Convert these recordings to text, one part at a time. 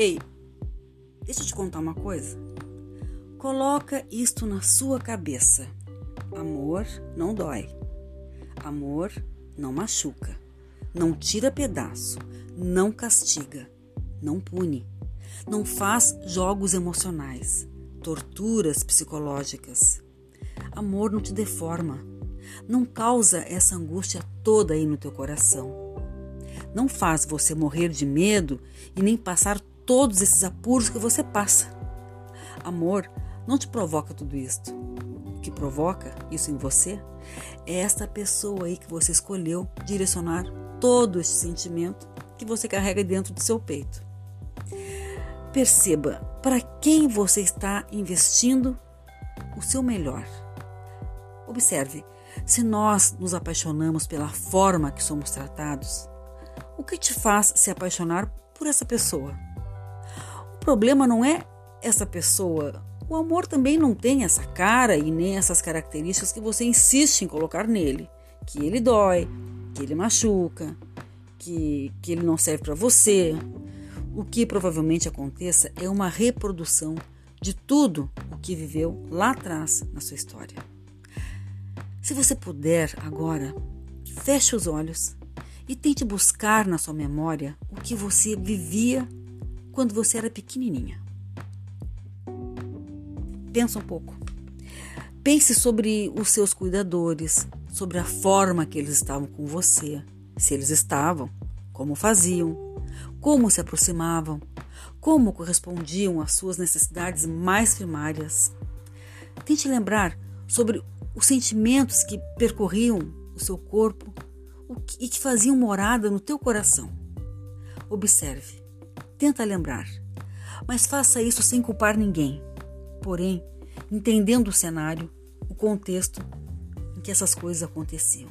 Ei, deixa eu te contar uma coisa. Coloca isto na sua cabeça. Amor não dói. Amor não machuca. Não tira pedaço. Não castiga. Não pune. Não faz jogos emocionais, torturas psicológicas. Amor não te deforma. Não causa essa angústia toda aí no teu coração. Não faz você morrer de medo e nem passar todos esses apuros que você passa. Amor não te provoca tudo isto. O que provoca isso em você é esta pessoa aí que você escolheu direcionar todo esse sentimento que você carrega dentro do seu peito. Perceba para quem você está investindo o seu melhor. Observe, se nós nos apaixonamos pela forma que somos tratados, o que te faz se apaixonar por essa pessoa? Problema não é essa pessoa. O amor também não tem essa cara e nem essas características que você insiste em colocar nele. Que ele dói, que ele machuca, que, que ele não serve para você. O que provavelmente aconteça é uma reprodução de tudo o que viveu lá atrás na sua história. Se você puder agora, feche os olhos e tente buscar na sua memória o que você vivia quando você era pequenininha. Pensa um pouco. Pense sobre os seus cuidadores, sobre a forma que eles estavam com você, se eles estavam, como faziam, como se aproximavam, como correspondiam às suas necessidades mais primárias. Tente lembrar sobre os sentimentos que percorriam o seu corpo e que faziam morada no teu coração. Observe, tenta lembrar, mas faça isso sem culpar ninguém porém entendendo o cenário, o contexto em que essas coisas aconteciam.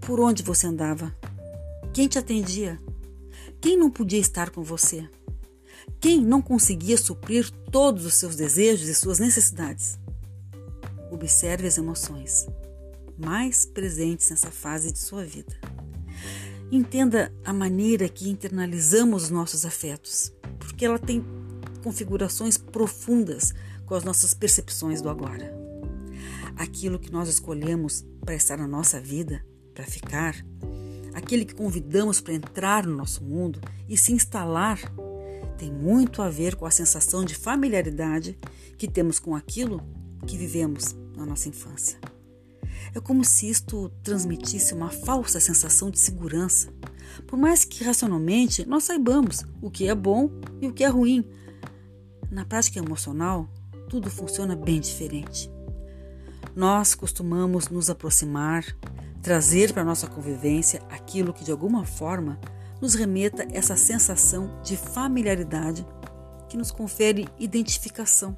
Por onde você andava? Quem te atendia? Quem não podia estar com você? Quem não conseguia suprir todos os seus desejos e suas necessidades? Observe as emoções mais presentes nessa fase de sua vida. Entenda a maneira que internalizamos os nossos afetos, porque ela tem configurações profundas com as nossas percepções do agora. Aquilo que nós escolhemos para estar na nossa vida, para ficar, aquele que convidamos para entrar no nosso mundo e se instalar, tem muito a ver com a sensação de familiaridade que temos com aquilo que vivemos na nossa infância. É como se isto transmitisse uma falsa sensação de segurança, por mais que racionalmente nós saibamos o que é bom e o que é ruim, na prática emocional, tudo funciona bem diferente. Nós costumamos nos aproximar, trazer para nossa convivência aquilo que de alguma forma nos remeta essa sensação de familiaridade que nos confere identificação.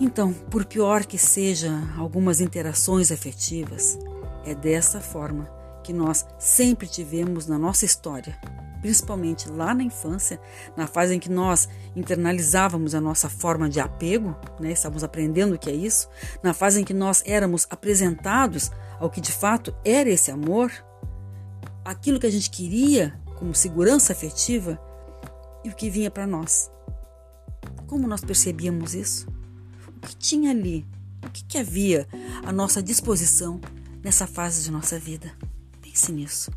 Então, por pior que sejam algumas interações afetivas, é dessa forma que nós sempre tivemos na nossa história principalmente lá na infância, na fase em que nós internalizávamos a nossa forma de apego, né? estávamos aprendendo o que é isso, na fase em que nós éramos apresentados ao que de fato era esse amor, aquilo que a gente queria como segurança afetiva e o que vinha para nós. Como nós percebíamos isso? Que tinha ali? O que, que havia à nossa disposição nessa fase de nossa vida? Pense nisso.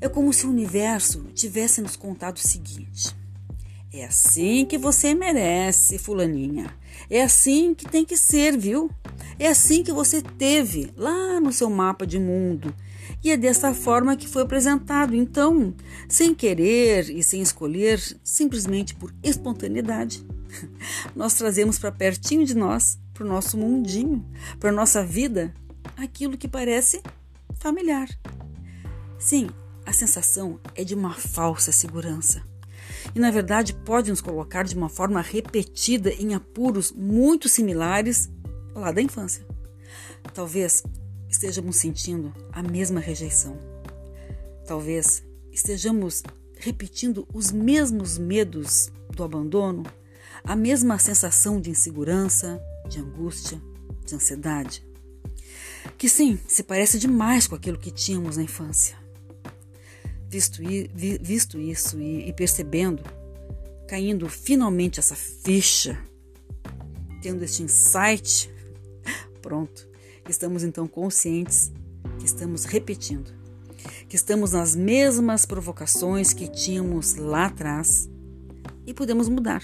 É como se o universo tivesse nos contado o seguinte: é assim que você merece, Fulaninha. É assim que tem que ser, viu? É assim que você teve lá no seu mapa de mundo. E é dessa forma que foi apresentado. Então, sem querer e sem escolher, simplesmente por espontaneidade, nós trazemos para pertinho de nós, para o nosso mundinho, para a nossa vida, aquilo que parece familiar. Sim, a sensação é de uma falsa segurança. E na verdade pode nos colocar de uma forma repetida em apuros muito similares lá da infância. Talvez estejamos sentindo a mesma rejeição. Talvez estejamos repetindo os mesmos medos do abandono, a mesma sensação de insegurança, de angústia, de ansiedade. Que sim, se parece demais com aquilo que tínhamos na infância. visto, visto isso e, e percebendo, caindo finalmente essa ficha, tendo este insight, pronto, estamos então conscientes que estamos repetindo, que estamos nas mesmas provocações que tínhamos lá atrás e podemos mudar.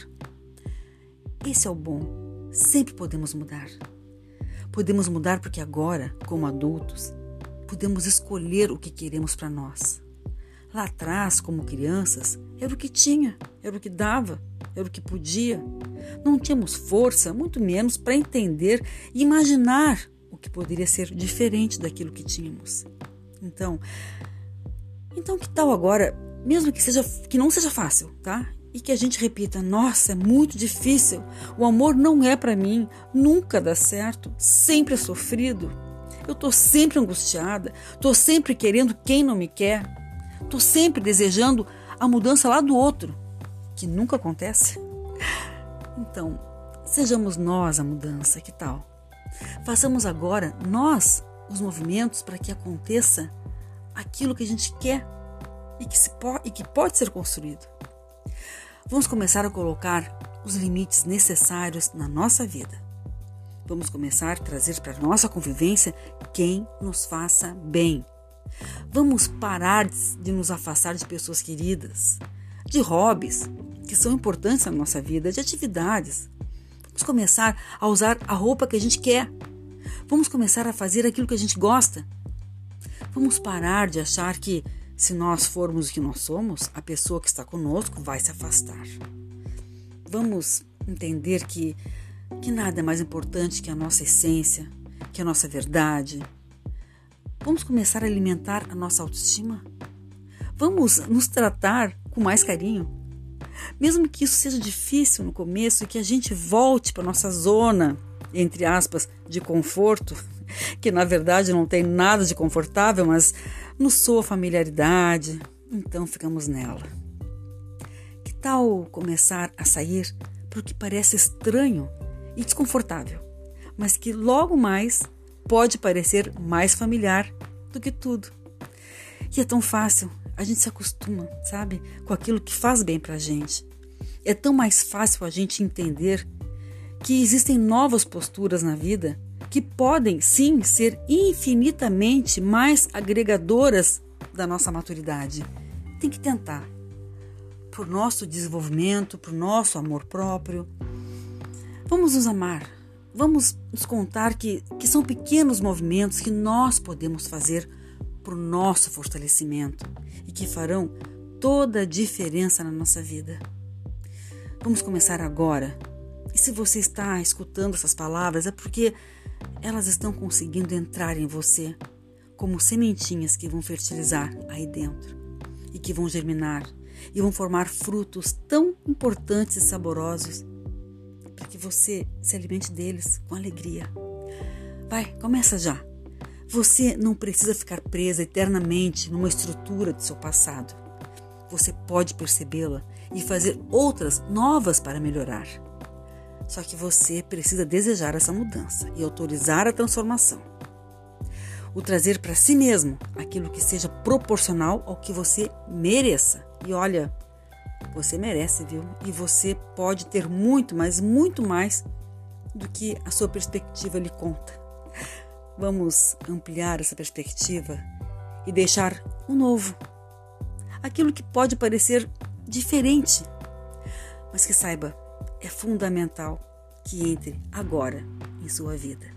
Esse é o bom, sempre podemos mudar. Podemos mudar porque agora, como adultos, podemos escolher o que queremos para nós. Lá atrás, como crianças, era o que tinha, era o que dava, era o que podia. Não tínhamos força, muito menos, para entender e imaginar o que poderia ser diferente daquilo que tínhamos. Então, então que tal agora, mesmo que seja que não seja fácil, tá? E que a gente repita: "Nossa, é muito difícil. O amor não é para mim, nunca dá certo, sempre é sofrido". Eu estou sempre angustiada, estou sempre querendo quem não me quer, estou sempre desejando a mudança lá do outro, que nunca acontece. Então, sejamos nós a mudança, que tal? Façamos agora nós os movimentos para que aconteça aquilo que a gente quer e que, se po e que pode ser construído. Vamos começar a colocar os limites necessários na nossa vida. Vamos começar a trazer para a nossa convivência quem nos faça bem. Vamos parar de nos afastar de pessoas queridas, de hobbies que são importantes na nossa vida, de atividades. Vamos começar a usar a roupa que a gente quer. Vamos começar a fazer aquilo que a gente gosta. Vamos parar de achar que, se nós formos o que nós somos, a pessoa que está conosco vai se afastar. Vamos entender que que nada é mais importante que a nossa essência, que a nossa verdade. Vamos começar a alimentar a nossa autoestima? Vamos nos tratar com mais carinho? Mesmo que isso seja difícil no começo e que a gente volte para nossa zona, entre aspas, de conforto, que na verdade não tem nada de confortável, mas nos soa familiaridade, então ficamos nela. Que tal começar a sair porque parece estranho e desconfortável, mas que logo mais pode parecer mais familiar do que tudo. E é tão fácil, a gente se acostuma, sabe, com aquilo que faz bem pra gente. É tão mais fácil a gente entender que existem novas posturas na vida que podem sim ser infinitamente mais agregadoras da nossa maturidade. Tem que tentar. Por nosso desenvolvimento, por nosso amor próprio, Vamos nos amar. Vamos nos contar que, que são pequenos movimentos que nós podemos fazer para o nosso fortalecimento e que farão toda a diferença na nossa vida. Vamos começar agora. E se você está escutando essas palavras, é porque elas estão conseguindo entrar em você como sementinhas que vão fertilizar aí dentro e que vão germinar e vão formar frutos tão importantes e saborosos para que você se alimente deles com alegria. Vai, começa já. Você não precisa ficar presa eternamente numa estrutura do seu passado. Você pode percebê-la e fazer outras novas para melhorar. Só que você precisa desejar essa mudança e autorizar a transformação. O trazer para si mesmo aquilo que seja proporcional ao que você mereça. E olha, você merece, viu? E você pode ter muito, mas muito mais do que a sua perspectiva lhe conta. Vamos ampliar essa perspectiva e deixar o novo. Aquilo que pode parecer diferente, mas que saiba, é fundamental que entre agora em sua vida.